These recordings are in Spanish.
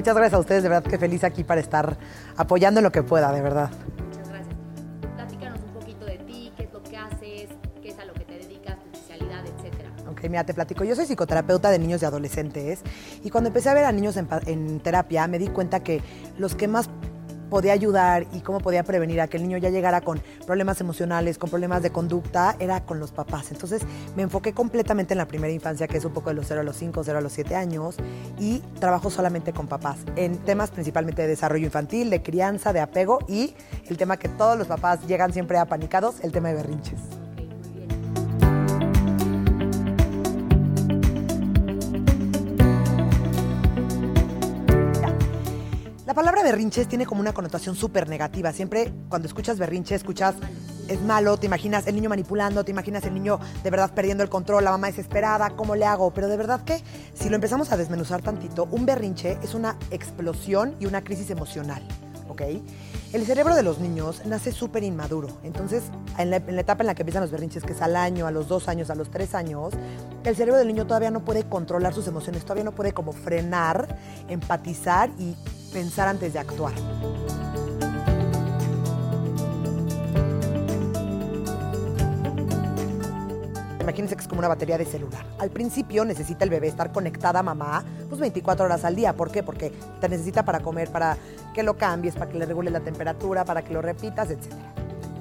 muchas gracias a ustedes, de verdad que feliz aquí para estar apoyando en lo que pueda, de verdad. Muchas gracias. Platícanos un poquito de ti, qué es lo que haces, qué es a lo que te dedicas, tu especialidad, etcétera. Ok, mira, te platico. Yo soy psicoterapeuta de niños y adolescentes y cuando empecé a ver a niños en, en terapia me di cuenta que los que más podía ayudar y cómo podía prevenir a que el niño ya llegara con problemas emocionales, con problemas de conducta, era con los papás. Entonces me enfoqué completamente en la primera infancia, que es un poco de los 0 a los 5, 0 a los 7 años, y trabajo solamente con papás, en temas principalmente de desarrollo infantil, de crianza, de apego y el tema que todos los papás llegan siempre apanicados, el tema de berrinches. La palabra berrinches tiene como una connotación súper negativa. Siempre cuando escuchas berrinche, escuchas es malo, te imaginas el niño manipulando, te imaginas el niño de verdad perdiendo el control, la mamá desesperada, ¿cómo le hago? Pero de verdad que si lo empezamos a desmenuzar tantito, un berrinche es una explosión y una crisis emocional, ¿ok? El cerebro de los niños nace súper inmaduro. Entonces, en la, en la etapa en la que empiezan los berrinches, que es al año, a los dos años, a los tres años, el cerebro del niño todavía no puede controlar sus emociones, todavía no puede como frenar, empatizar y pensar antes de actuar. Imagínense que es como una batería de celular. Al principio necesita el bebé estar conectada a mamá pues 24 horas al día. ¿Por qué? Porque te necesita para comer, para que lo cambies, para que le regules la temperatura, para que lo repitas, etc.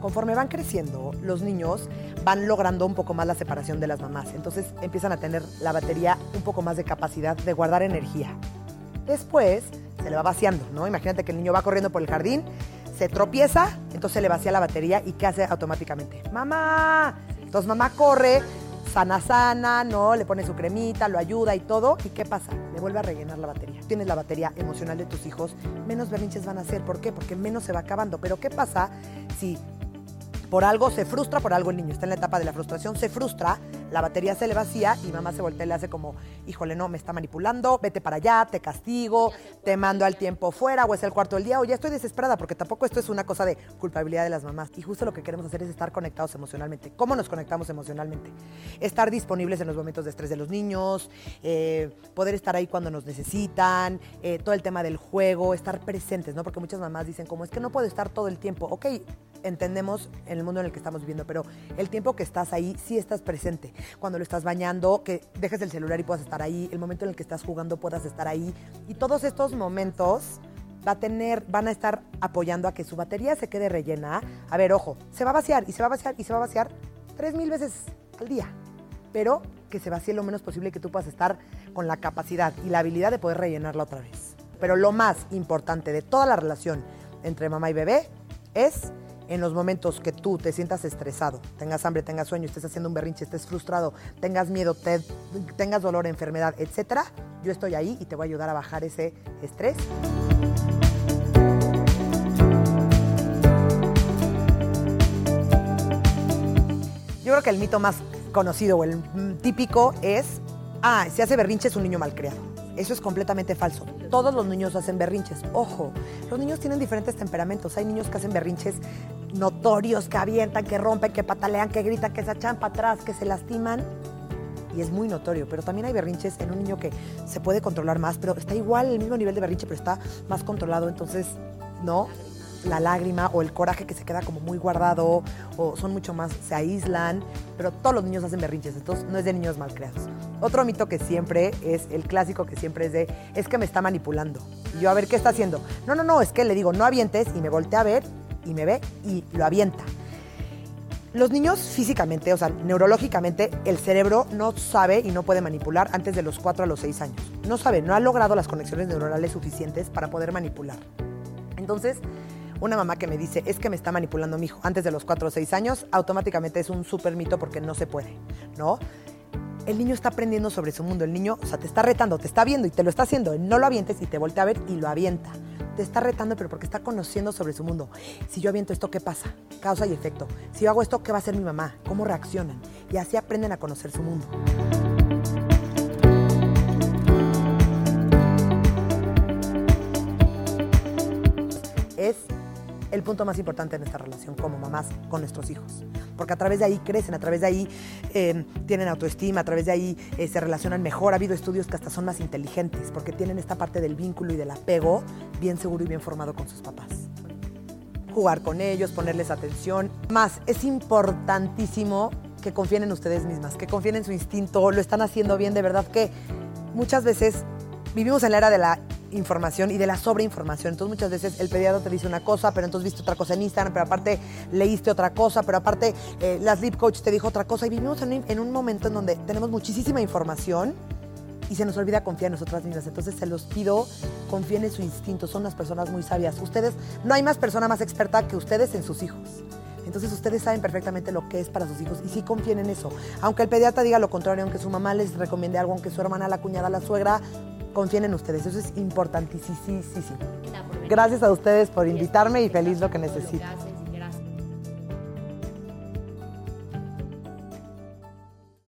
Conforme van creciendo, los niños van logrando un poco más la separación de las mamás. Entonces empiezan a tener la batería un poco más de capacidad de guardar energía. Después se le va vaciando, ¿no? Imagínate que el niño va corriendo por el jardín, se tropieza, entonces le vacía la batería y ¿qué hace automáticamente? ¡Mamá! Entonces mamá corre, sana, sana, ¿no? Le pone su cremita, lo ayuda y todo. ¿Y qué pasa? Le vuelve a rellenar la batería. Tienes la batería emocional de tus hijos, menos berrinches van a hacer. ¿Por qué? Porque menos se va acabando. Pero ¿qué pasa si por algo se frustra, por algo el niño está en la etapa de la frustración, se frustra, la batería se le vacía y mamá se voltea y le hace como, híjole, no, me está manipulando, vete para allá, te castigo, te mando al tiempo fuera o es el cuarto del día o ya estoy desesperada porque tampoco esto es una cosa de culpabilidad de las mamás. Y justo lo que queremos hacer es estar conectados emocionalmente. ¿Cómo nos conectamos emocionalmente? Estar disponibles en los momentos de estrés de los niños, eh, poder estar ahí cuando nos necesitan, eh, todo el tema del juego, estar presentes, ¿no? Porque muchas mamás dicen como, es que no puedo estar todo el tiempo. Ok, entendemos en el mundo en el que estamos viviendo, pero el tiempo que estás ahí, sí estás presente. Cuando lo estás bañando, que dejes el celular y puedas estar ahí, el momento en el que estás jugando puedas estar ahí. Y todos estos momentos va a tener, van a estar apoyando a que su batería se quede rellena. A ver, ojo, se va a vaciar y se va a vaciar y se va a vaciar tres mil veces al día. Pero que se vacíe lo menos posible que tú puedas estar con la capacidad y la habilidad de poder rellenarla otra vez. Pero lo más importante de toda la relación entre mamá y bebé es en los momentos que tú te sientas estresado, tengas hambre, tengas sueño, estés haciendo un berrinche, estés frustrado, tengas miedo, te- tengas dolor, enfermedad, etcétera, yo estoy ahí y te voy a ayudar a bajar ese estrés. Yo creo que el mito más conocido o el típico es, ah, si hace berrinche es un niño malcriado. Eso es completamente falso. Todos los niños hacen berrinches. Ojo, los niños tienen diferentes temperamentos. Hay niños que hacen berrinches notorios, que avientan, que rompen, que patalean, que gritan, que se echan para atrás, que se lastiman. Y es muy notorio, pero también hay berrinches en un niño que se puede controlar más, pero está igual el mismo nivel de berrinche, pero está más controlado. Entonces, no, la lágrima o el coraje que se queda como muy guardado o son mucho más, se aíslan, pero todos los niños hacen berrinches, entonces no es de niños mal creados. Otro mito que siempre es el clásico que siempre es de, es que me está manipulando. Y yo a ver qué está haciendo. No, no, no, es que le digo, no avientes y me voltea a ver y me ve y lo avienta. Los niños físicamente, o sea, neurológicamente, el cerebro no sabe y no puede manipular antes de los 4 a los 6 años. No sabe, no ha logrado las conexiones neuronales suficientes para poder manipular. Entonces, una mamá que me dice, es que me está manipulando mi hijo antes de los 4 o 6 años, automáticamente es un súper mito porque no se puede, ¿no? El niño está aprendiendo sobre su mundo, el niño, o sea, te está retando, te está viendo y te lo está haciendo, no lo avientes y te voltea a ver y lo avienta. Te está retando, pero porque está conociendo sobre su mundo. Si yo aviento esto, ¿qué pasa? Causa y efecto. Si yo hago esto, ¿qué va a hacer mi mamá? ¿Cómo reaccionan? Y así aprenden a conocer su mundo. Es el punto más importante en esta relación como mamás con nuestros hijos. Porque a través de ahí crecen, a través de ahí eh, tienen autoestima, a través de ahí eh, se relacionan mejor. Ha habido estudios que hasta son más inteligentes, porque tienen esta parte del vínculo y del apego bien seguro y bien formado con sus papás. Jugar con ellos, ponerles atención. Más, es importantísimo que confíen en ustedes mismas, que confíen en su instinto, lo están haciendo bien, de verdad que muchas veces vivimos en la era de la información y de la sobreinformación. Entonces muchas veces el pediatra te dice una cosa, pero entonces viste otra cosa en Instagram, pero aparte leíste otra cosa, pero aparte eh, la sleep coach te dijo otra cosa y vivimos en un, en un momento en donde tenemos muchísima información y se nos olvida confiar en nosotras mismas. Entonces se los pido, confíen en su instinto, son unas personas muy sabias. Ustedes, no hay más persona más experta que ustedes en sus hijos. Entonces ustedes saben perfectamente lo que es para sus hijos y sí confíen en eso. Aunque el pediatra diga lo contrario, aunque su mamá les recomiende algo, aunque su hermana, la cuñada, la suegra, confíen en ustedes. Eso es importantísimo. Gracias a ustedes por invitarme y feliz lo que necesiten.